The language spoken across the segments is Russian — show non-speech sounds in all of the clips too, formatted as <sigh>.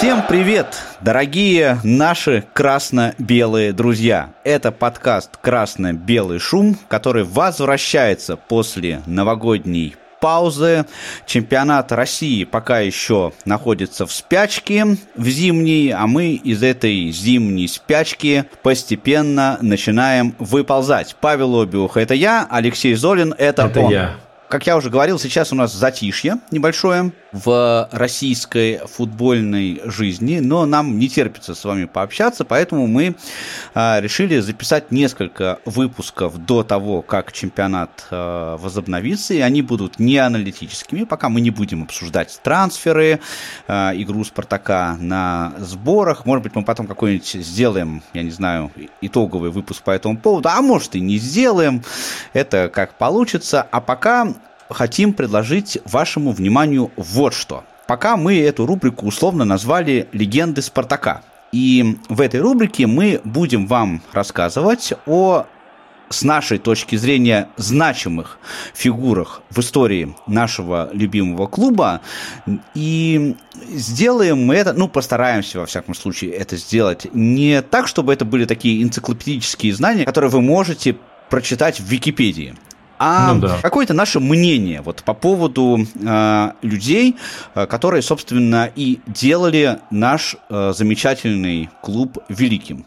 Всем привет, дорогие наши красно-белые друзья. Это подкаст «Красно-белый шум», который возвращается после новогодней паузы. Чемпионат России пока еще находится в спячке в зимней, а мы из этой зимней спячки постепенно начинаем выползать. Павел Обиух – это я, Алексей Золин – это, это он. я. Как я уже говорил, сейчас у нас затишье небольшое в российской футбольной жизни, но нам не терпится с вами пообщаться, поэтому мы а, решили записать несколько выпусков до того, как чемпионат а, возобновится, и они будут не аналитическими, пока мы не будем обсуждать трансферы, а, игру Спартака на сборах, может быть, мы потом какой-нибудь сделаем, я не знаю, итоговый выпуск по этому поводу, а может и не сделаем, это как получится, а пока хотим предложить вашему вниманию вот что. Пока мы эту рубрику условно назвали «Легенды Спартака». И в этой рубрике мы будем вам рассказывать о с нашей точки зрения значимых фигурах в истории нашего любимого клуба. И сделаем мы это, ну, постараемся, во всяком случае, это сделать не так, чтобы это были такие энциклопедические знания, которые вы можете прочитать в Википедии а ну, да. какое-то наше мнение вот по поводу э, людей, э, которые, собственно, и делали наш э, замечательный клуб великим.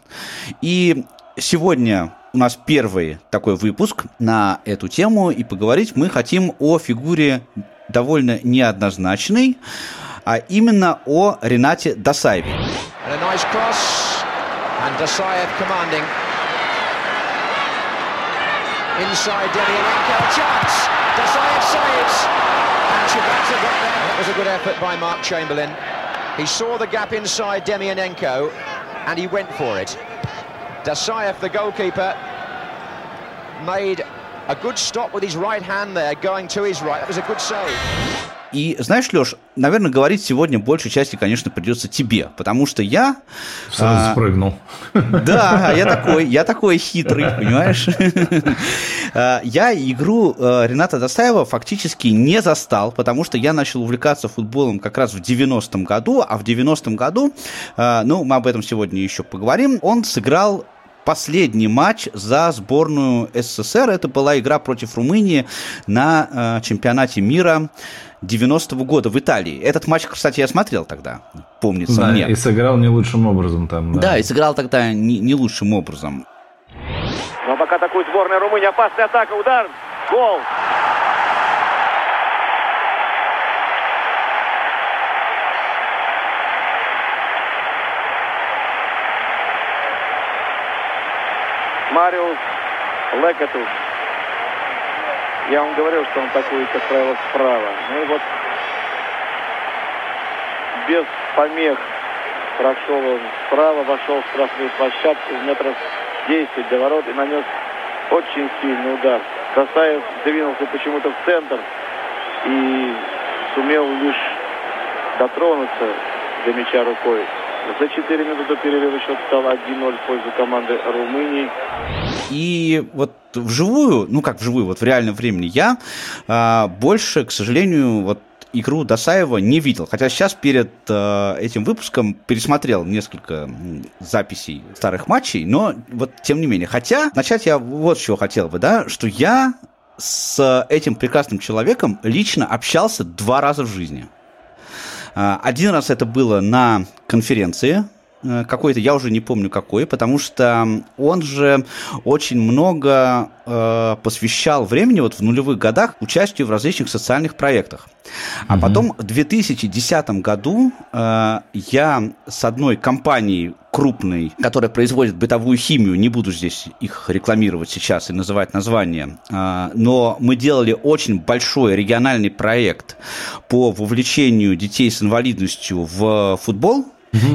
И сегодня у нас первый такой выпуск на эту тему, и поговорить мы хотим о фигуре довольно неоднозначной, а именно о Ренате Досаеве. Inside Demianenko, chance. Dasayev saves. And Chibata got there. That was a good effort by Mark Chamberlain. He saw the gap inside Demianenko and he went for it. Dasayev, the goalkeeper, made a good stop with his right hand there, going to his right. That was a good save. И знаешь, Леш, наверное, говорить сегодня большей части, конечно, придется тебе, потому что я... Сразу а, спрыгнул. Да, я такой, я такой хитрый, понимаешь? <laughs> А, я игру э, Рената Достаева фактически не застал, потому что я начал увлекаться футболом как раз в 90-м году, а в 90-м году, э, ну, мы об этом сегодня еще поговорим, он сыграл последний матч за сборную СССР. Это была игра против Румынии на э, чемпионате мира 90-го года в Италии. Этот матч, кстати, я смотрел тогда, помнится да, мне. и сыграл не лучшим образом там. Да, да и сыграл тогда не, не лучшим образом. Но пока атакует сборная Румынии. Опасная атака, удар, гол. Мариус Лекатус я вам говорил, что он такой, как правило, справа. Ну и вот без помех прошел он справа, вошел в штрафную площадку метров 10 до ворот и нанес очень сильный удар. Касаев двинулся почему-то в центр и сумел лишь дотронуться до мяча рукой. За 4 минуты до перерыва счет стал 1-0 в пользу команды Румынии. И вот вживую, ну как вживую, вот в реальном времени я а, больше, к сожалению, вот игру Досаева не видел. Хотя сейчас перед э, этим выпуском пересмотрел несколько записей старых матчей, но вот тем не менее. Хотя начать я вот чего хотел бы, да, что я с этим прекрасным человеком лично общался два раза в жизни. А, один раз это было на конференции какой-то, я уже не помню какой, потому что он же очень много э, посвящал времени вот в нулевых годах участию в различных социальных проектах. А угу. потом в 2010 году э, я с одной компанией крупной, которая производит бытовую химию, не буду здесь их рекламировать сейчас и называть название, э, но мы делали очень большой региональный проект по вовлечению детей с инвалидностью в футбол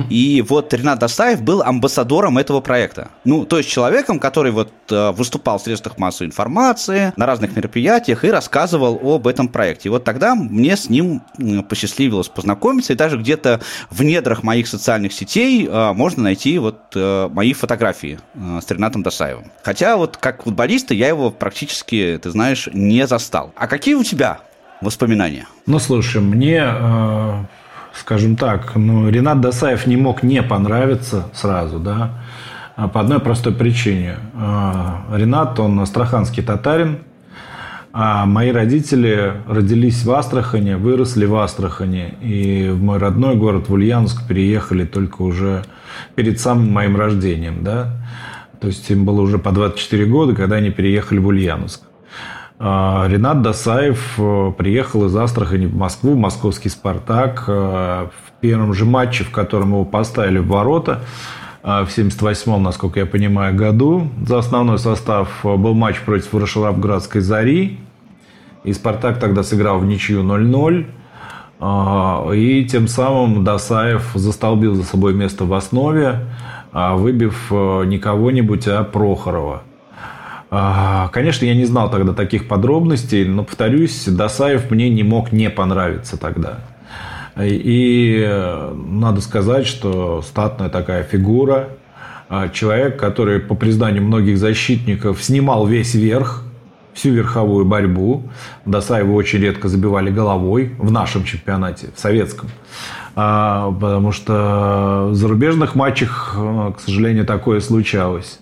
и вот Ренат Достаев был амбассадором этого проекта. Ну, то есть человеком, который вот э, выступал в средствах массовой информации, на разных мероприятиях и рассказывал об этом проекте. И вот тогда мне с ним посчастливилось познакомиться, и даже где-то в недрах моих социальных сетей э, можно найти вот э, мои фотографии с Ренатом Досаевым. Хотя вот как футболиста я его практически, ты знаешь, не застал. А какие у тебя воспоминания? Ну, слушай, мне скажем так, ну, Ренат Досаев не мог не понравиться сразу, да, а по одной простой причине. А, Ренат, он астраханский татарин, а мои родители родились в Астрахане, выросли в Астрахане. И в мой родной город, в Ульяновск, переехали только уже перед самым моим рождением. Да? То есть им было уже по 24 года, когда они переехали в Ульяновск. А, Ренат Досаев э, приехал из Астрахани в Москву, в московский «Спартак». Э, в первом же матче, в котором его поставили в ворота, э, в 78-м, насколько я понимаю, году за основной состав был матч против Ворошиловградской «Зари». И «Спартак» тогда сыграл в ничью 0-0. И тем самым Досаев застолбил за собой место в основе, выбив не кого-нибудь, а Прохорова – а, конечно, я не знал тогда таких подробностей, но, повторюсь, Досаев мне не мог не понравиться тогда. И э, надо сказать, что статная такая фигура, а, человек, который, по признанию многих защитников, снимал весь верх, всю верховую борьбу. Досаева очень редко забивали головой в нашем чемпионате, в советском. А, потому что в зарубежных матчах, э, к сожалению, такое случалось.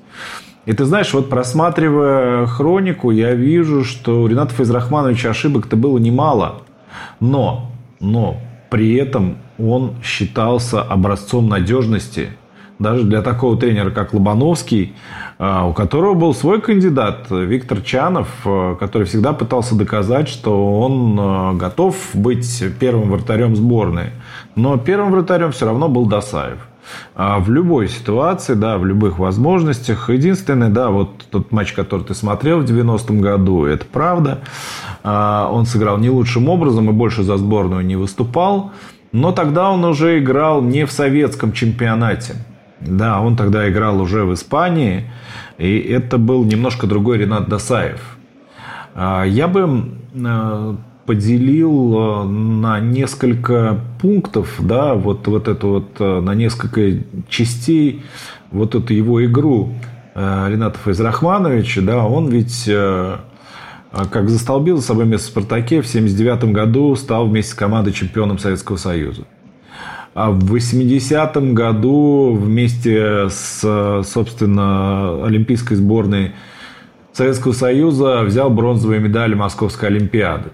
И ты знаешь, вот просматривая хронику, я вижу, что у Рената Файзрахмановича ошибок-то было немало. Но, но при этом он считался образцом надежности. Даже для такого тренера, как Лобановский, а, у которого был свой кандидат, Виктор Чанов, а, который всегда пытался доказать, что он а, готов быть первым вратарем сборной. Но первым вратарем все равно был Досаев. А в любой ситуации, да, в любых возможностях. Единственное, да, вот тот матч, который ты смотрел в 90-м году, это правда. А, он сыграл не лучшим образом и больше за сборную не выступал. Но тогда он уже играл не в советском чемпионате. Да, он тогда играл уже в Испании. И это был немножко другой Ренат Досаев. А, я бы поделил э, на несколько пунктов, да, вот, вот это вот, э, на несколько частей вот эту его игру э, Рената Файзрахмановича, да, он ведь как застолбил за собой место в «Спартаке», в 1979 году стал вместе с командой чемпионом Советского Союза. А в 80-м году вместе с, собственно, олимпийской сборной Советского Союза взял бронзовые медали Московской Олимпиады.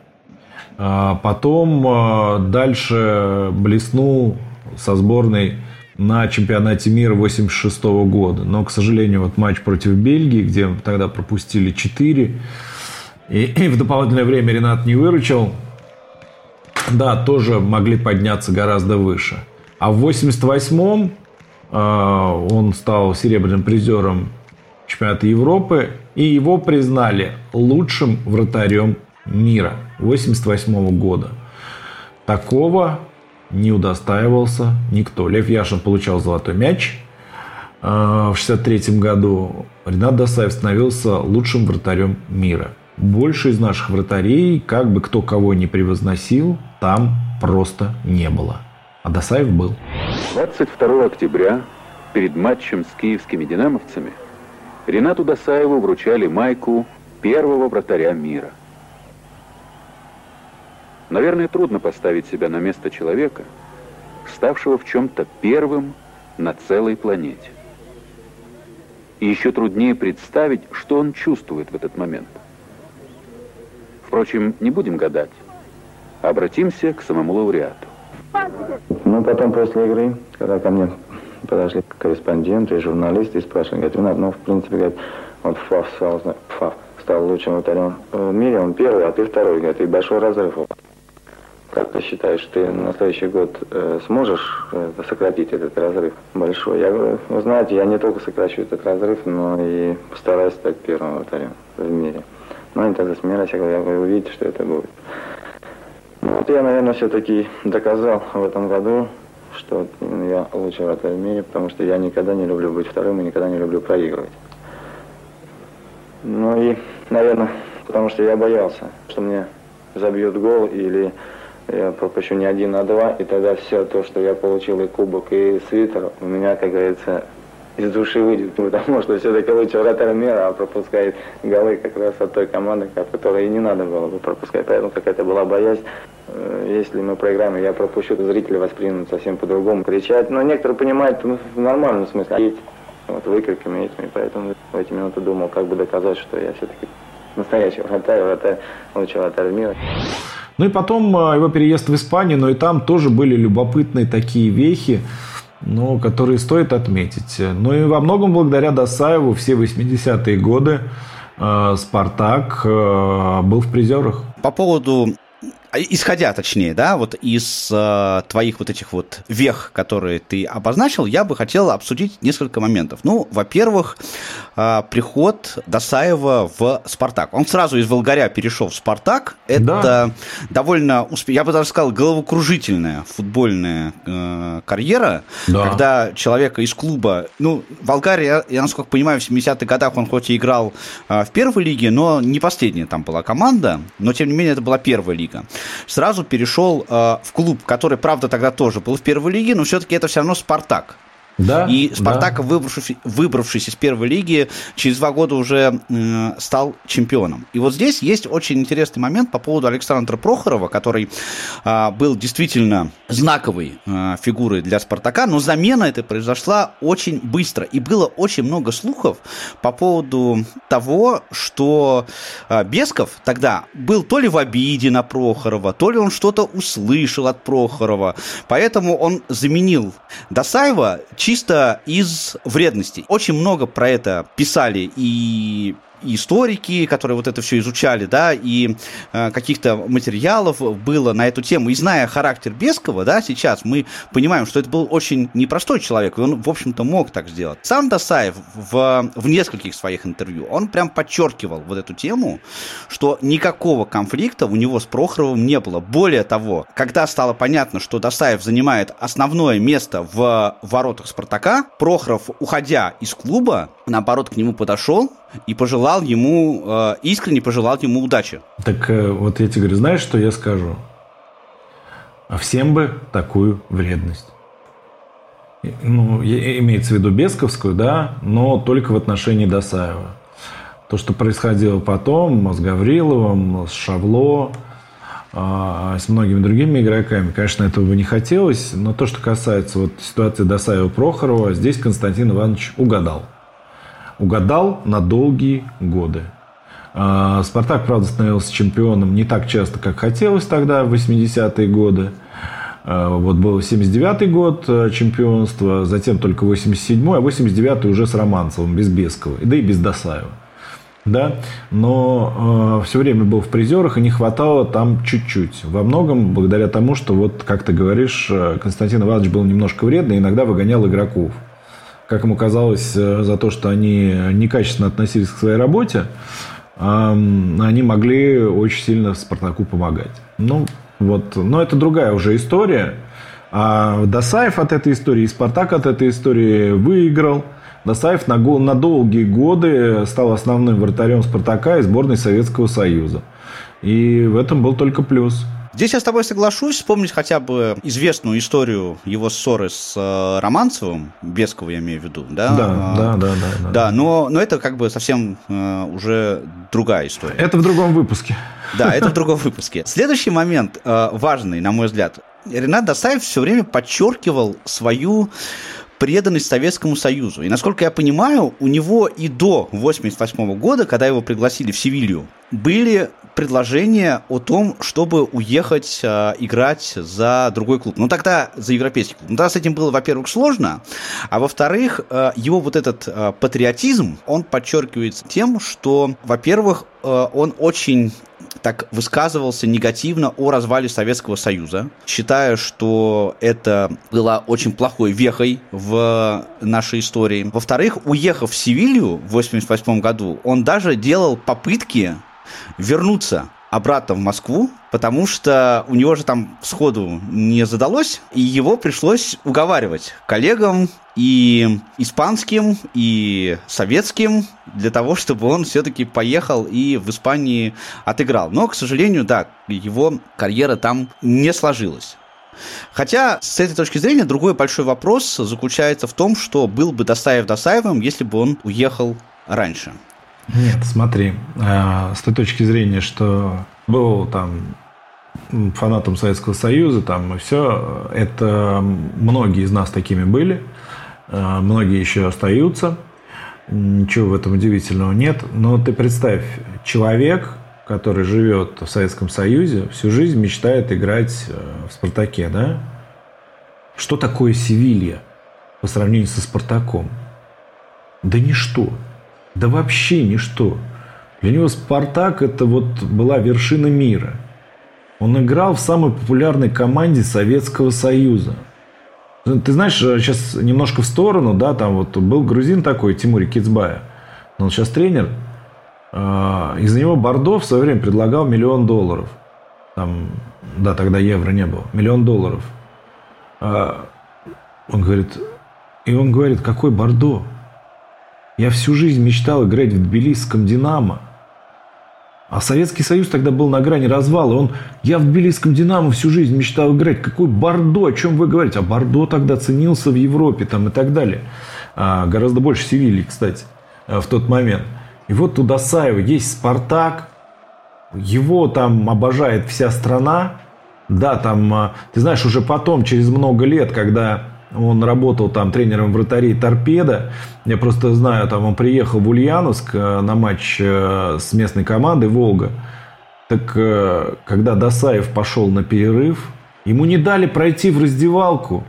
А потом а, дальше блеснул со сборной на чемпионате мира 86 года. Но, к сожалению, вот матч против Бельгии, где тогда пропустили 4, и, и в дополнительное время Ренат не выручил, да, тоже могли подняться гораздо выше. А в 88-м э, он стал серебряным призером чемпионата Европы, и его признали лучшим вратарем мира 1988 года. Такого не удостаивался никто. Лев Яшин получал золотой мяч э, в 1963 году. Ренат Досаев становился лучшим вратарем мира. Больше из наших вратарей, как бы кто кого не превозносил, там просто не было. А Досаев был. 22 октября перед матчем с киевскими динамовцами Ренату Досаеву вручали майку первого вратаря мира – Наверное, трудно поставить себя на место человека, ставшего в чем-то первым на целой планете. И еще труднее представить, что он чувствует в этот момент. Впрочем, не будем гадать. Обратимся к самому лауреату. Ну, потом после игры, когда ко мне подошли корреспонденты и журналисты и спрашивали, говорят, ну, в принципе, говорят, вот Фав стал, Фав стал лучшим вратарем в мире, он первый, а ты второй, говорит, и большой разрыв. Считаешь, ты на следующий год э, сможешь э, сократить этот разрыв большой? Я говорю, вы знаете, я не только сокращу этот разрыв, но и постараюсь стать первым вратарем в мире. Но они тогда смеялись, я говорю, вы увидите, что это будет. Ну, вот я, наверное, все-таки доказал в этом году, что я лучший вратарь в мире, потому что я никогда не люблю быть вторым и никогда не люблю проигрывать. Ну и, наверное, потому что я боялся, что мне забьют гол или я пропущу не один, а два, и тогда все то, что я получил, и кубок, и свитер, у меня, как говорится, из души выйдет, <laughs> потому что все-таки лучше вратарь мира, а пропускает голы как раз от той команды, которой и не надо было бы пропускать. Поэтому какая-то была боязнь. Э, если мы проиграем, я пропущу, то зрители воспримут совсем по-другому. Кричать, но некоторые понимают ну, в нормальном смысле. Вот выкриками этими, поэтому в эти минуты думал, как бы доказать, что я все-таки настоящий вратарь, вратарь, лучший вратарь мира. Ну и потом э, его переезд в Испанию, но и там тоже были любопытные такие вехи ну, которые стоит отметить. Ну и во многом благодаря Досаеву все 80-е годы э, «Спартак» э, был в призерах. По поводу а, исходя, точнее, да, вот из э, твоих вот этих вот вех, которые ты обозначил, я бы хотел обсудить несколько моментов. Ну, во-первых, приход Досаева в «Спартак». Он сразу из Волгаря перешел в «Спартак». Это да. довольно, я бы даже сказал, головокружительная футбольная э, карьера, да. когда человека из клуба, ну, Волгария, я, я насколько понимаю, в 70-х годах он хоть и играл э, в первой лиге, но не последняя там была команда, но тем не менее это была первая лига сразу перешел э, в клуб, который, правда, тогда тоже был в первой лиге, но все-таки это все равно Спартак. Да, и Спартак, да. выбравшись, выбравшись из первой лиги, через два года уже э, стал чемпионом. И вот здесь есть очень интересный момент по поводу Александра Прохорова, который э, был действительно знаковой э, фигурой для Спартака, но замена эта произошла очень быстро. И было очень много слухов по поводу того, что э, Бесков тогда был то ли в обиде на Прохорова, то ли он что-то услышал от Прохорова. Поэтому он заменил Досаева чисто из вредности. Очень много про это писали и историки, которые вот это все изучали, да, и э, каких-то материалов было на эту тему. И зная характер Бескова, да, сейчас мы понимаем, что это был очень непростой человек, и он, в общем-то, мог так сделать. Сам Досаев в, в нескольких своих интервью, он прям подчеркивал вот эту тему, что никакого конфликта у него с Прохоровым не было. Более того, когда стало понятно, что Досаев занимает основное место в воротах Спартака, Прохоров, уходя из клуба, наоборот, к нему подошел и пожелал ему, э, искренне пожелал ему удачи. Так э, вот я тебе говорю, знаешь, что я скажу? А всем бы такую вредность. Ну, имеется в виду Бесковскую, да, но только в отношении Досаева. То, что происходило потом с Гавриловым, с Шавло, а, с многими другими игроками, конечно, этого бы не хотелось, но то, что касается вот ситуации Досаева-Прохорова, здесь Константин Иванович угадал угадал на долгие годы. А, Спартак, правда, становился чемпионом не так часто, как хотелось тогда, в 80-е годы. А, вот был 79-й год э, чемпионства, затем только 87-й, а 89-й уже с Романцевым, без Бескова, да и без Досаева. Да? Но э, все время был в призерах и не хватало там чуть-чуть. Во многом благодаря тому, что, вот как ты говоришь, э, Константин Иванович был немножко вредный, иногда выгонял игроков как ему казалось, э, за то, что они некачественно относились к своей работе, они могли очень сильно Спартаку помогать. Ну, вот. Но это другая уже история. А Досаев от этой истории и Спартак от этой истории выиграл. Досаев на, на долгие годы стал основным вратарем Спартака и сборной Советского Союза. И в этом был только плюс. Здесь я с тобой соглашусь, вспомнить хотя бы известную историю его ссоры с э, Романцевым, Бескова я имею в виду, да? Да, а, да, да, да. Да, но, но это как бы совсем э, уже другая история. Это в другом выпуске. Да, это в другом выпуске. Следующий момент э, важный, на мой взгляд. Ренат Досаев все время подчеркивал свою преданность Советскому Союзу. И насколько я понимаю, у него и до 1988 года, когда его пригласили в Севилью, были предложение о том, чтобы уехать э, играть за другой клуб. Ну, тогда за европейский клуб. Ну, тогда с этим было, во-первых, сложно, а во-вторых, э, его вот этот э, патриотизм, он подчеркивается тем, что, во-первых, э, он очень так высказывался негативно о развале Советского Союза, считая, что это было очень плохой вехой в нашей истории. Во-вторых, уехав в Севилью в 1988 году, он даже делал попытки вернуться обратно в Москву, потому что у него же там сходу не задалось, и его пришлось уговаривать коллегам и испанским, и советским, для того, <laughs> чтобы он все-таки поехал и в Испании отыграл. Но, к сожалению, да, его карьера там не сложилась. Хотя, с этой точки зрения, другой большой вопрос заключается в том, что был бы Досаев Досаевым, если бы он уехал раньше. Нет, смотри, э, с той точки зрения, что был там фанатом Советского Союза, там и все, это многие из нас такими были, э, многие еще остаются, ничего в этом удивительного нет, но ты представь, человек, который живет в Советском Союзе, всю жизнь мечтает играть э, в «Спартаке», да? Что такое Севилья по сравнению со «Спартаком»? Да ничто. Да вообще ничто. Для него «Спартак» – это вот была вершина мира. Он играл в самой популярной команде Советского Союза. Ты знаешь, сейчас немножко в сторону, да, там вот был грузин такой, Тимур Кицбая. Он сейчас тренер – а, из-за него Бордо в свое время предлагал миллион долларов. Там, да, тогда евро не было. Миллион долларов. А, он говорит, и он говорит, какой Бордо? Я всю жизнь мечтал играть в тбилисском «Динамо». А Советский Союз тогда был на грани развала. Он, я в тбилисском «Динамо» всю жизнь мечтал играть. Какой Бордо? О чем вы говорите? А Бордо тогда ценился в Европе там, и так далее. А, гораздо больше Севильи, кстати, в тот момент. И вот у Досаева есть «Спартак», его там обожает вся страна. Да, там, а, ты знаешь, уже потом, через много лет, когда он работал там тренером вратарей «Торпеда», я просто знаю, там он приехал в Ульяновск э, на матч э, с местной командой «Волга». Так э, когда Досаев пошел на перерыв, ему не дали пройти в раздевалку.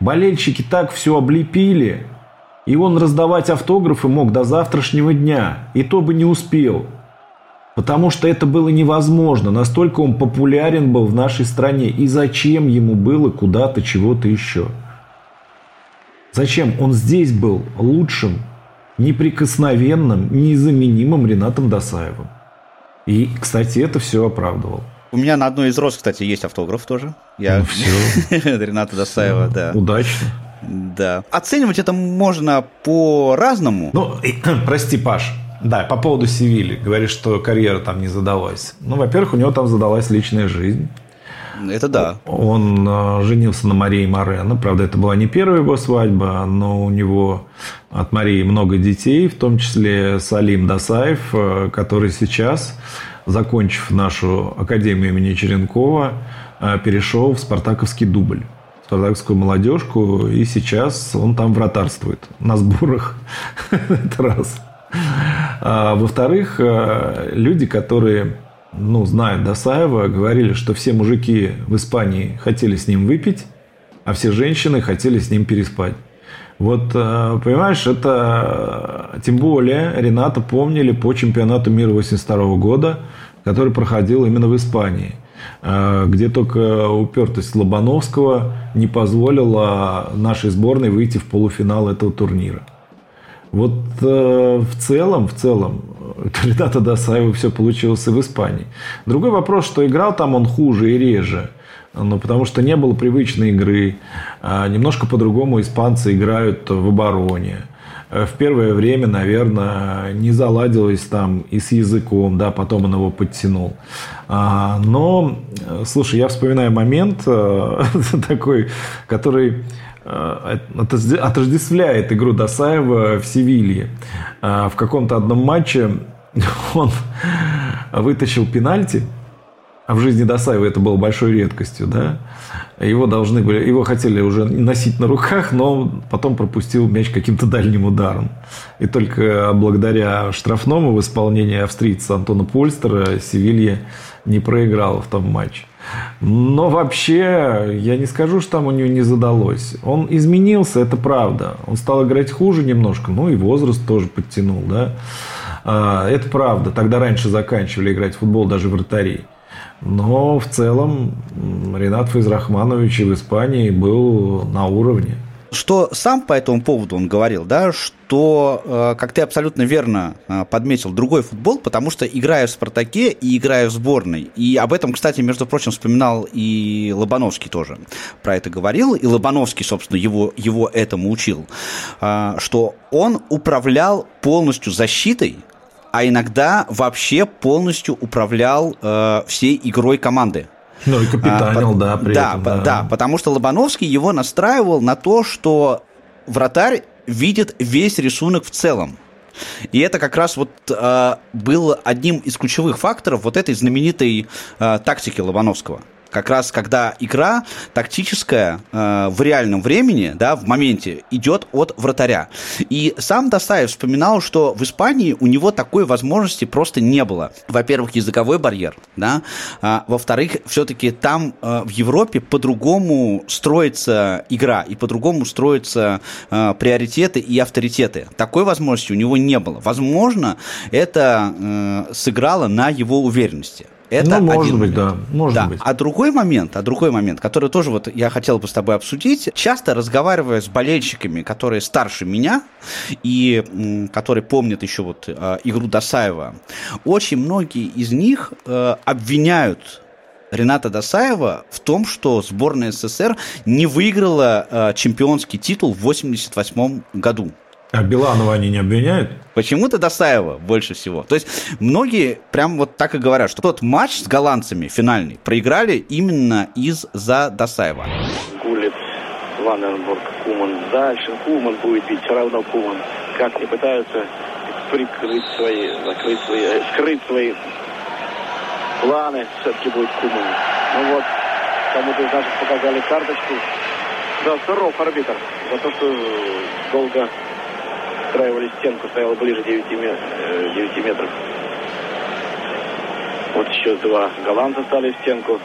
Болельщики так все облепили – и он раздавать автографы мог до завтрашнего дня, и то бы не успел. Потому что это было невозможно, настолько он популярен был в нашей стране. И зачем ему было куда-то чего-то еще? Зачем? Он здесь был лучшим, неприкосновенным, незаменимым Ренатом Досаевым. И, кстати, это все оправдывал. У меня на одной из роз, кстати, есть автограф тоже. Я... Ну, все. <laughs> Рената Досаева, да. Удачно. Да. Оценивать это можно по-разному. Ну, <clears throat> прости, Паш, да, по поводу Севили. Говоришь, что карьера там не задалась. Ну, во-первых, у него там задалась личная жизнь. Это да. Он э, женился на Марии Морено. Правда, это была не первая его свадьба, но у него от Марии много детей, в том числе Салим Дасаев, э, который сейчас, закончив нашу Академию имени Черенкова, э, перешел в спартаковский дубль спартаковскую молодежку, и сейчас он там вратарствует на сборах. <laughs> Это раз. А, во-вторых, э, люди, которые ну, знают Досаева, говорили, что все мужики в Испании хотели с ним выпить, а все женщины хотели с ним переспать. Вот, э, понимаешь, это тем более Рената помнили по чемпионату мира 82 года, который проходил именно в Испании – Э, где только упертость Лобановского не позволила нашей сборной выйти в полуфинал этого турнира. Вот э, в целом, в целом, Рената Досаева все получилось и в Испании. Другой вопрос, что играл там он хуже и реже. Ну, потому что не было привычной игры. А немножко по-другому испанцы играют в обороне. Э, в первое время, наверное, не заладилось там и с языком, да, потом он его подтянул. А, но, э, слушай, я вспоминаю момент э, <laughs> такой, который отождествляет игру Досаева в Севилье. В каком-то одном матче <laughs> он вытащил пенальти, а в жизни Досаева это было большой редкостью, да, его должны были, его хотели уже носить на руках, но потом пропустил мяч каким-то дальним ударом. И только благодаря штрафному в исполнении австрийца Антона Польстера Севилья не проиграл в том матче. Но вообще, я не скажу, что там у него не задалось. Он изменился, это правда. Он стал играть хуже немножко, ну и возраст тоже подтянул, да. А, это правда. Тогда раньше заканчивали играть в футбол даже вратарей. Но в целом Ренат Файзрахманович в Испании был на уровне. Что сам по этому поводу он говорил, да, что, э, как ты абсолютно верно э, подметил, другой футбол, потому что играя в «Спартаке» и играя в сборной, и об этом, кстати, между прочим, вспоминал и Лобановский тоже про это говорил, и Лобановский, собственно, его, его этому учил, э, что он управлял полностью защитой, а иногда вообще полностью управлял э, всей игрой команды. Ну и капитанил, а, да, при да, этом. Да. да, потому что Лобановский его настраивал на то, что вратарь видит весь рисунок в целом. И это как раз вот э, был одним из ключевых факторов вот этой знаменитой э, тактики Лобановского как раз когда игра тактическая э, в реальном времени, да, в моменте идет от вратаря. И сам Досаев вспоминал, что в Испании у него такой возможности просто не было. Во-первых, языковой барьер, да, а, во-вторых, все-таки там э, в Европе по-другому строится игра и по-другому строятся э, приоритеты и авторитеты. Такой возможности у него не было. Возможно, это э, сыграло на его уверенности. Это ну, может быть, момент. да, может да. быть. А другой момент, а другой момент, который тоже вот я хотел бы с тобой обсудить, часто разговаривая с болельщиками, которые старше меня и м, которые помнят еще вот э, игру Досаева, очень многие из них э, обвиняют Рената Досаева в том, что сборная СССР не выиграла э, чемпионский титул в 1988 году. А Биланова они не обвиняют? Почему-то Досаева больше всего. То есть многие прям вот так и говорят, что тот матч с голландцами финальный проиграли именно из-за Досаева. Гулит, Ванненбург, Куман. Дальше Куман будет бить, все равно Куман. Как не пытаются прикрыть свои, закрыть свои, э, скрыть свои планы, все-таки будет Куман. Ну вот, кому-то из наших показали карточку. Да, здоров арбитр за то, что долго устраивали стенку, стояла ближе 9, 9 э, метров. Вот еще два голландца стали в стенку.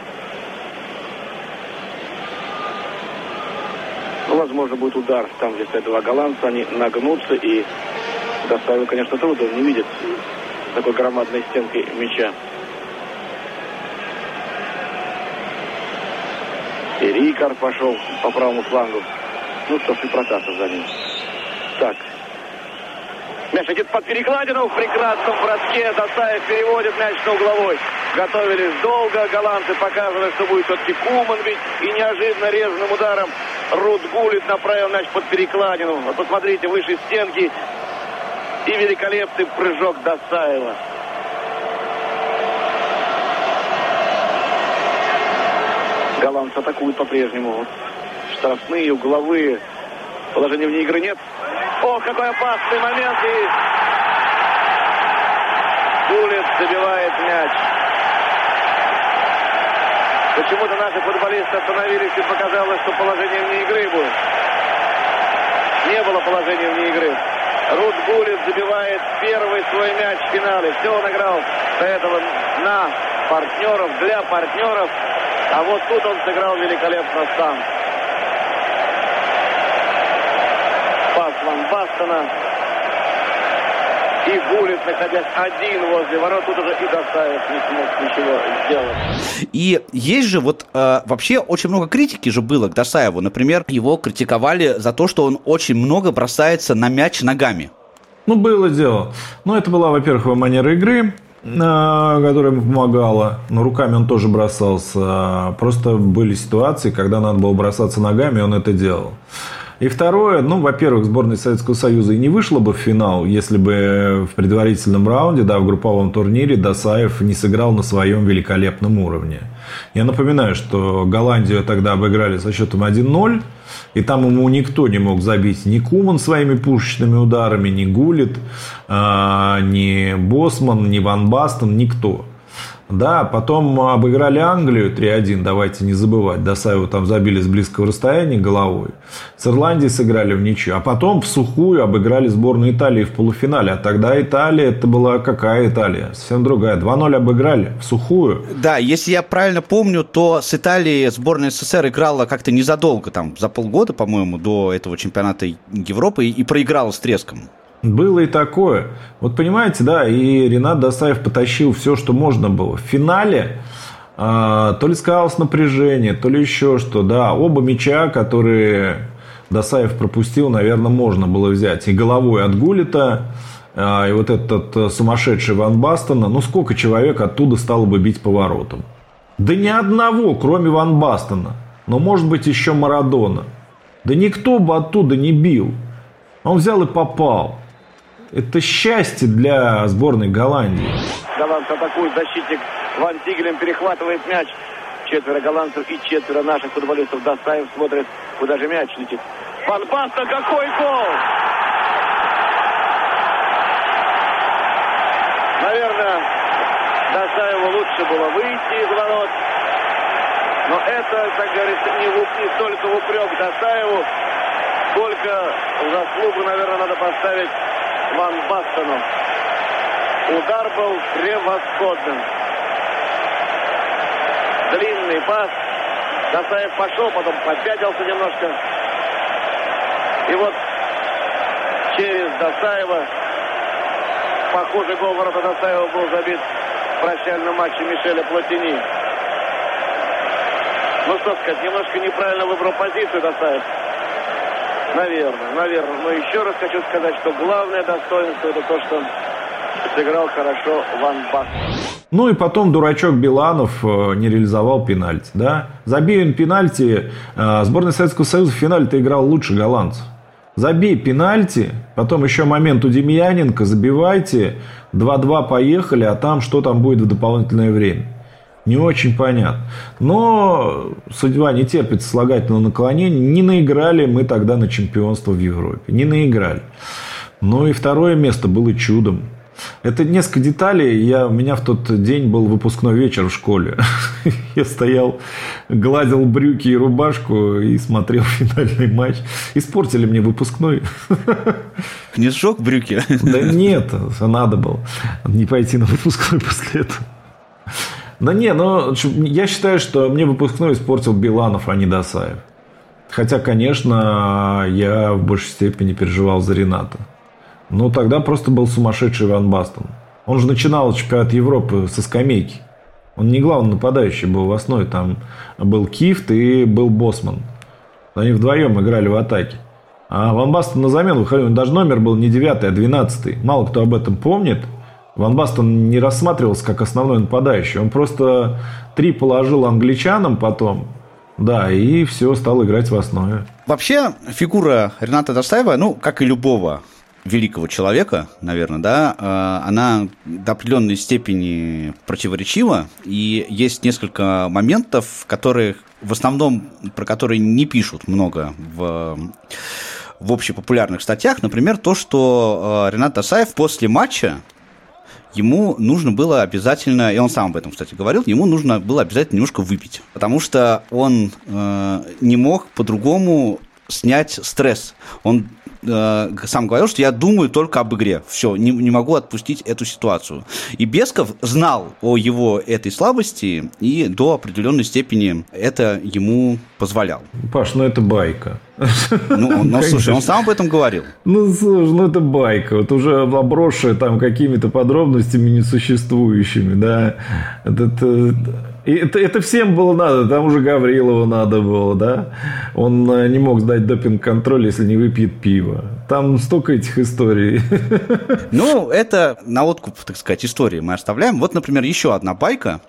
Ну, возможно, будет удар там, где стоят два голландца. Они нагнутся и доставил, конечно, трудно. Он не видит такой громадной стенкой мяча. И Рикар пошел по правому флангу. Ну что ж, и Протасов за ним. Так, Мяч идет под перекладину в прекрасном броске. Досаев переводит мяч на угловой. Готовились долго. Голландцы показывали, что будет все-таки Куман бить. И неожиданно резным ударом Рут Гулит направил мяч под перекладину. Вот посмотрите, выше стенки. И великолепный прыжок Досаева. Голландцы атакуют по-прежнему. Штрафные, угловые. Положения вне игры нет. Какой опасный момент. И Гулец забивает мяч. Почему-то наши футболисты остановились и показалось, что положение вне игры будет. Не было положения вне игры. Рут Гулец забивает первый свой мяч в финале. Все он играл до этого на партнеров, для партнеров. А вот тут он сыграл великолепно сам. Бастона. И Гулит, находясь один возле ворот, тут уже и Достаев не смог ничего сделать. И есть же вот э, вообще очень много критики же было к Досаеву. Например, его критиковали за то, что он очень много бросается на мяч ногами. Ну, было дело. Ну, это была, во-первых, его манера игры, э, которая ему помогала. Но руками он тоже бросался. Просто были ситуации, когда надо было бросаться ногами, и он это делал. И второе, ну, во-первых, сборная Советского Союза и не вышла бы в финал, если бы в предварительном раунде, да, в групповом турнире Досаев не сыграл на своем великолепном уровне. Я напоминаю, что Голландию тогда обыграли со счетом 1-0, и там ему никто не мог забить ни Куман своими пушечными ударами, ни Гулит, а, ни Босман, ни Ван Бастон, никто. Да, потом обыграли Англию 3-1, давайте не забывать. Досаеву там забили с близкого расстояния головой. С Ирландией сыграли в ничью. А потом в сухую обыграли сборную Италии в полуфинале. А тогда Италия, это была какая Италия? Совсем другая. 2-0 обыграли в сухую. Да, если я правильно помню, то с Италией сборная СССР играла как-то незадолго, там, за полгода, по-моему, до этого чемпионата Европы и проиграла с треском. Было и такое. Вот понимаете, да, и Ренат Досаев потащил все, что можно было. В финале э, то ли сказалось напряжение, то ли еще что. Да, оба мяча, которые Досаев пропустил, наверное, можно было взять. И головой от Гулита, э, и вот этот э, сумасшедший Ван Бастона. Ну, сколько человек оттуда стало бы бить поворотом? Да ни одного, кроме Ван Бастона. Но, может быть, еще Марадона. Да никто бы оттуда не бил. Он взял и попал. Это счастье для сборной Голландии. Голландцы атакуют, защитник Ван Тигелем перехватывает мяч. четверо голландцев и четверо наших футболистов. Досаев смотрит, куда же мяч летит. Ван Бастен, какой гол! Наверное, Досаеву лучше было выйти из ворот. Но это, как говорится, не, в, не столько в упрек Досаеву, сколько заслугу, наверное, надо поставить Ван Бастену. Удар был превосходным. Длинный пас. Досаев пошел, потом попятился немножко. И вот через Досаева похожий гол ворота Досаева был забит в прощальном матче Мишеля Платини. Ну что сказать, немножко неправильно выбрал позицию Досаев. Наверное, наверное. Но еще раз хочу сказать, что главное достоинство это то, что сыграл хорошо Ван Бас. Ну и потом дурачок Биланов э, не реализовал пенальти. Да? Забей он пенальти, э, сборная Советского Союза в финале-то играл лучше голландцев. Забей пенальти, потом еще момент у Демьяненко, забивайте, 2-2 поехали, а там что там будет в дополнительное время. Не очень понятно. Но судьба не терпит слагательного наклонения. Не наиграли мы тогда на чемпионство в Европе. Не наиграли. Ну и второе место было чудом. Это несколько деталей. Я, у меня в тот день был выпускной вечер в школе. <laughs> Я стоял, гладил брюки и рубашку и смотрел <laughs> финальный матч. Испортили мне выпускной. Не сжег брюки? Да нет, надо было не пойти на выпускной после этого. Да не, но я считаю, что мне выпускной испортил Биланов, а не Досаев. Хотя, конечно, я в большей степени переживал за Рената. Но тогда просто был сумасшедший Ван Бастон. Он же начинал чемпионат Европы со скамейки. Он не главный нападающий был в основе. Там был Кифт и был Босман. Они вдвоем играли в атаке. А Ван Бастон на замену выходил. Даже номер был не 9, а 12. Мало кто об этом помнит. Ван Бастон не рассматривался как основной нападающий. Он просто три положил англичанам потом. Да, и все, стал играть в основе. Вообще, фигура Рената Достаева, ну, как и любого великого человека, наверное, да, э, она до определенной степени противоречива, и есть несколько моментов, которые в основном, про которые не пишут много в в общепопулярных статьях, например, то, что э, Ренат Асаев после матча ему нужно было обязательно, и он сам об этом, кстати, говорил, ему нужно было обязательно немножко выпить, потому что он э, не мог по-другому снять стресс. Он э, сам говорил, что я думаю только об игре. Все, не, не могу отпустить эту ситуацию. И Бесков знал о его этой слабости и до определенной степени это ему позволял. Паш, ну это байка. Ну, ну слушай, он сам об этом говорил. Ну, слушай, ну это байка. Вот уже обросшая там какими-то подробностями несуществующими, да. Это, это, это, это всем было надо, там уже Гаврилову надо было, да. Он э, не мог сдать допинг-контроль, если не выпьет пиво. Там столько этих историй. Ну, это на откуп, так сказать, истории мы оставляем. Вот, например, еще одна байка,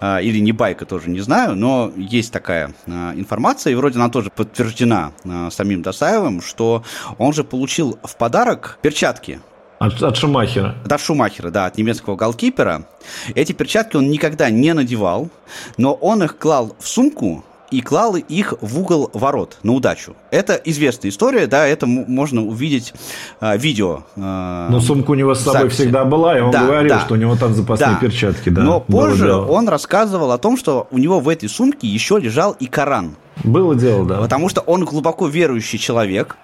или не байка тоже, не знаю, но есть такая э, информация, и вроде она тоже подтверждена самим Досаевым, что он же получил в подарок перчатки от, от Шумахера. От Шумахера, да, от немецкого голкипера. Эти перчатки он никогда не надевал, но он их клал в сумку и клал их в угол ворот на удачу. Это известная история, да, это можно увидеть э, видео. Э, но сумка у него с собой записи. всегда была, и он да, говорил, да, что у него там запасные да. перчатки. Да, но позже дело. он рассказывал о том, что у него в этой сумке еще лежал и Коран. Было дело, да. Потому что он глубоко верующий человек,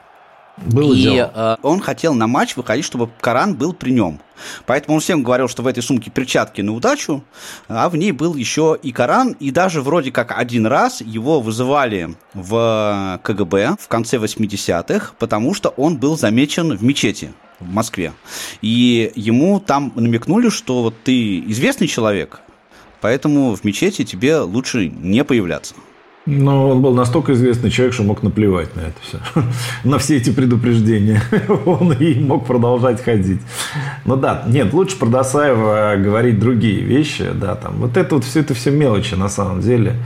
было и дело. Э, он хотел на матч выходить, чтобы Коран был при нем. Поэтому он всем говорил, что в этой сумке перчатки на удачу, а в ней был еще и Коран, и даже вроде как один раз его вызывали в КГБ в конце 80-х, потому что он был замечен в мечети в Москве. И ему там намекнули, что вот ты известный человек, поэтому в мечети тебе лучше не появляться. Но он был настолько известный человек, что мог наплевать на это все. <laughs> на все эти предупреждения. <laughs> он и мог продолжать ходить. Ну да, нет, лучше про Досаева говорить другие вещи. Да, там, вот это вот все это все мелочи на самом деле,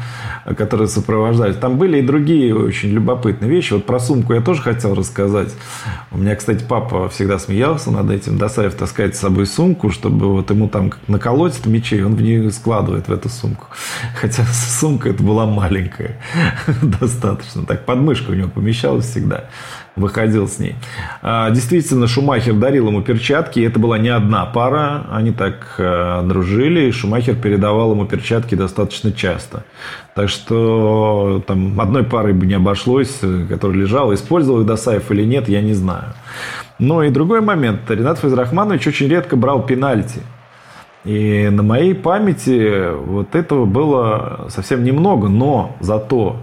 которые сопровождались. Там были и другие очень любопытные вещи. Вот про сумку я тоже хотел рассказать. У меня, кстати, папа всегда смеялся над этим. Досаев таскает с собой сумку, чтобы вот ему там наколоть мечей, он в нее складывает в эту сумку. Хотя <laughs> сумка это была маленькая маленькая, <laughs> достаточно. Так, подмышка у него помещалась всегда. Выходил с ней. А, действительно, Шумахер дарил ему перчатки. Это была не одна пара. Они так а, дружили. И Шумахер передавал ему перчатки достаточно часто. Так что там одной парой бы не обошлось, которая лежала. Использовал их Досаев или нет, я не знаю. Но и другой момент. Ренат Файзрахманович очень редко брал пенальти. И на моей памяти вот этого было совсем немного, но зато,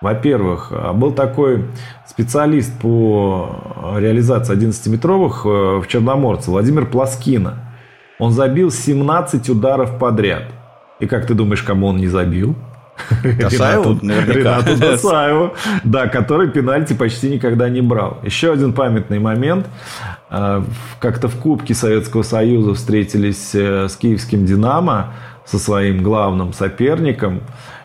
во-первых, был такой специалист по реализации 11-метровых э, в Черноморце, Владимир Пласкина. Он забил 17 ударов подряд. И как ты думаешь, кому он не забил? Досаеву, Ренату <laughs> Досаеву, да, который пенальти почти никогда не брал. Еще один памятный момент. А, как-то в Кубке Советского Союза встретились э, с киевским «Динамо», со своим главным соперником,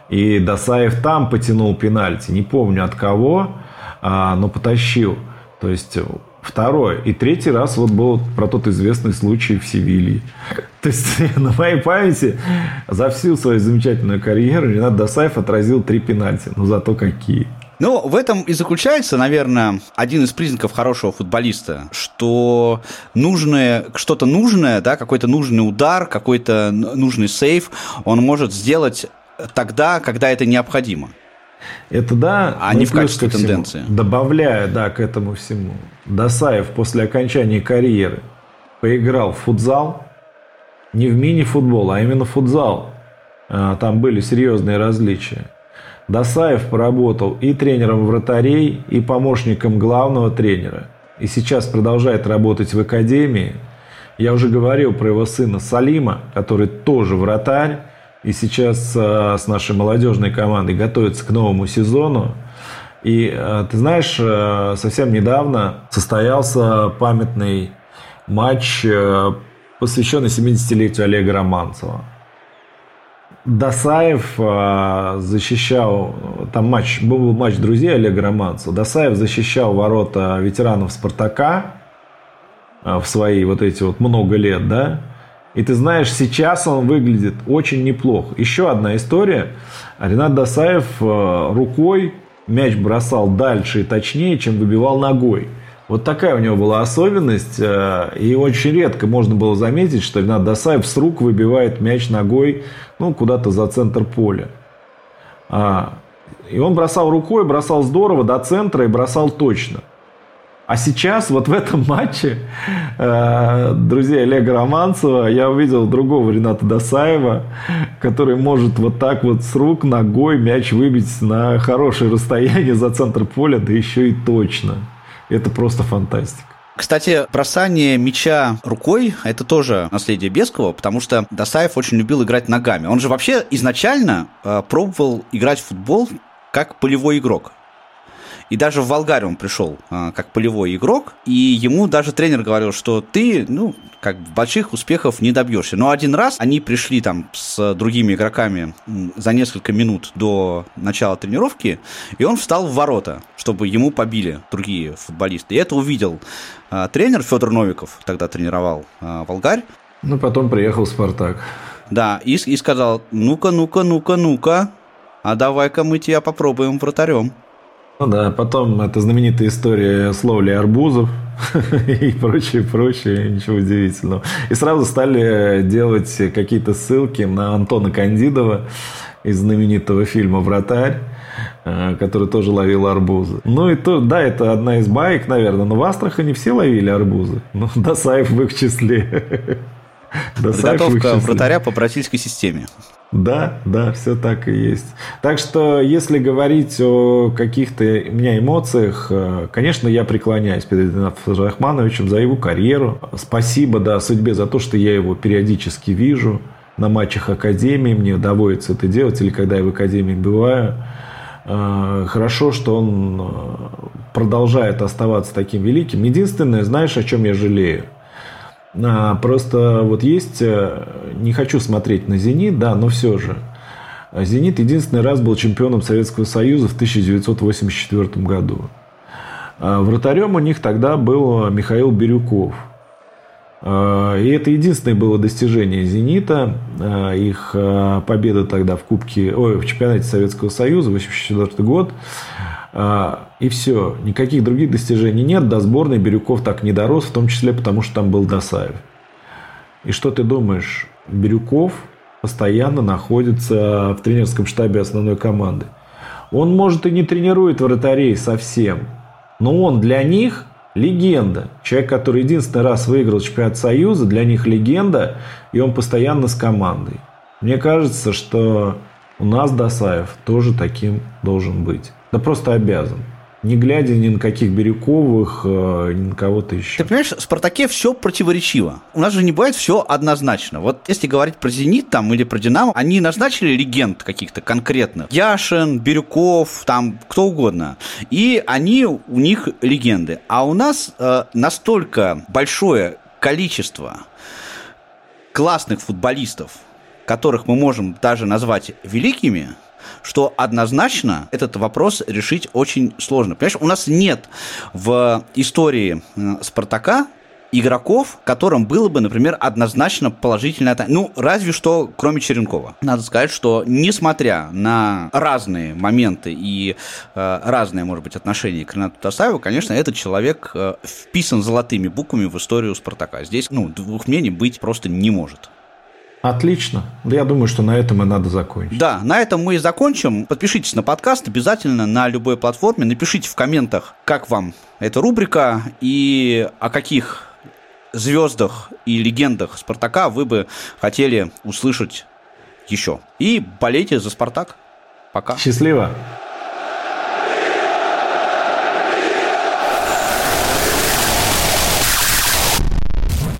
и Досаев там потянул пенальти. Не помню от кого, а, но потащил. То есть Второе. И третий раз вот был про тот известный случай в Севилье. То есть <laughs> на моей памяти за всю свою замечательную карьеру Ренат Досаев отразил три пенальти. Ну зато какие. Ну, в этом и заключается, наверное, один из признаков хорошего футболиста, что нужное, что-то нужное, да, какой-то нужный удар, какой-то нужный сейф он может сделать тогда, когда это необходимо. Это да. А не в качестве тенденции. Добавляя, да, к этому всему. Досаев после окончания карьеры поиграл в футзал. Не в мини-футбол, а именно в футзал. А, там были серьезные различия. Досаев поработал и тренером вратарей, и помощником главного тренера. И сейчас продолжает работать в академии. Я уже говорил про его сына Салима, который тоже вратарь и сейчас э, с нашей молодежной командой готовится к новому сезону. И э, ты знаешь, э, совсем недавно состоялся памятный матч, посвященный 70-летию Олега Романцева. Досаев защищал, там матч, был матч друзей Олега Романцева. Досаев защищал ворота ветеранов Спартака в свои вот эти вот много лет, да. И ты знаешь, сейчас он выглядит очень неплохо. Еще одна история. Ренат Досаев э, рукой мяч бросал дальше и точнее, чем выбивал ногой. Вот такая у него была особенность. Э, и очень редко можно было заметить, что Ренат Досаев с рук выбивает мяч ногой ну, куда-то за центр поля. А, и он бросал рукой, бросал здорово до центра и бросал точно. А сейчас, вот в этом матче, э, друзья Олега Романцева, я увидел другого Рената Досаева, который может вот так вот с рук, ногой мяч выбить на хорошее расстояние за центр поля, да еще и точно. Это просто фантастика. Кстати, бросание мяча рукой – это тоже наследие Бескова, потому что Досаев очень любил играть ногами. Он же вообще изначально э, пробовал играть в футбол как полевой игрок. И даже в Волгарию он пришел а, как полевой игрок, и ему даже тренер говорил, что ты, ну, как больших успехов не добьешься. Но один раз они пришли там с другими игроками за несколько минут до начала тренировки, и он встал в ворота, чтобы ему побили другие футболисты. И это увидел а, тренер Федор Новиков, тогда тренировал а, Волгарь. Ну, потом приехал Спартак. Да, и, и сказал, ну-ка, ну-ка, ну-ка, ну-ка, а давай-ка мы тебя попробуем вратарем. Ну да, потом это знаменитая история с ловлей арбузов <laughs> и прочее, прочее, ничего удивительного. И сразу стали делать какие-то ссылки на Антона Кандидова из знаменитого фильма «Вратарь», э, который тоже ловил арбузы. Ну и то, да, это одна из баек, наверное, но в Астрахани все ловили арбузы. Ну, <laughs> Досаев в их числе. <laughs> Подготовка вратаря по бразильской системе. Да, да, все так и есть. Так что, если говорить о каких-то у меня эмоциях, э, конечно, я преклоняюсь перед Ринатом Рахмановичем за его карьеру. Спасибо, да, судьбе за то, что я его периодически вижу на матчах Академии. Мне доводится это делать, или когда я в Академии бываю. Э, хорошо, что он э, продолжает оставаться таким великим. Единственное, знаешь, о чем я жалею? А, просто вот есть, не хочу смотреть на «Зенит», да, но все же. «Зенит» единственный раз был чемпионом Советского Союза в 1984 году. А вратарем у них тогда был Михаил Бирюков. А, и это единственное было достижение «Зенита». А, их победа тогда в Кубке, ой, в чемпионате Советского Союза, 1984 год. И все. Никаких других достижений нет. До сборной Бирюков так не дорос, в том числе потому, что там был Досаев. И что ты думаешь? Бирюков постоянно находится в тренерском штабе основной команды. Он, может, и не тренирует вратарей совсем – но он для них легенда. Человек, который единственный раз выиграл чемпионат Союза, для них легенда, и он постоянно с командой. Мне кажется, что у нас Досаев тоже таким должен быть. Да просто обязан не глядя ни на каких Бирюковых, э, ни на кого-то еще. Ты понимаешь, в «Спартаке» все противоречиво. У нас же не бывает все однозначно. Вот если говорить про «Зенит» там, или про «Динамо», они назначили легенд каких-то конкретных. Яшин, Бирюков, там кто угодно. И они у них легенды. А у нас э, настолько большое количество классных футболистов, которых мы можем даже назвать великими – что однозначно этот вопрос решить очень сложно. Понимаешь, у нас нет в истории э, Спартака игроков, которым было бы, например, однозначно положительное Ну, разве что, кроме Черенкова. Надо сказать, что несмотря на разные моменты и э, разные, может быть, отношения к Ренату Тасаеву, конечно, этот человек э, вписан золотыми буквами в историю Спартака. Здесь, ну, двух мнений быть просто не может. Отлично. Я думаю, что на этом и надо закончить. Да, на этом мы и закончим. Подпишитесь на подкаст обязательно на любой платформе. Напишите в комментах, как вам эта рубрика и о каких звездах и легендах Спартака вы бы хотели услышать еще. И болейте за Спартак. Пока. Счастливо.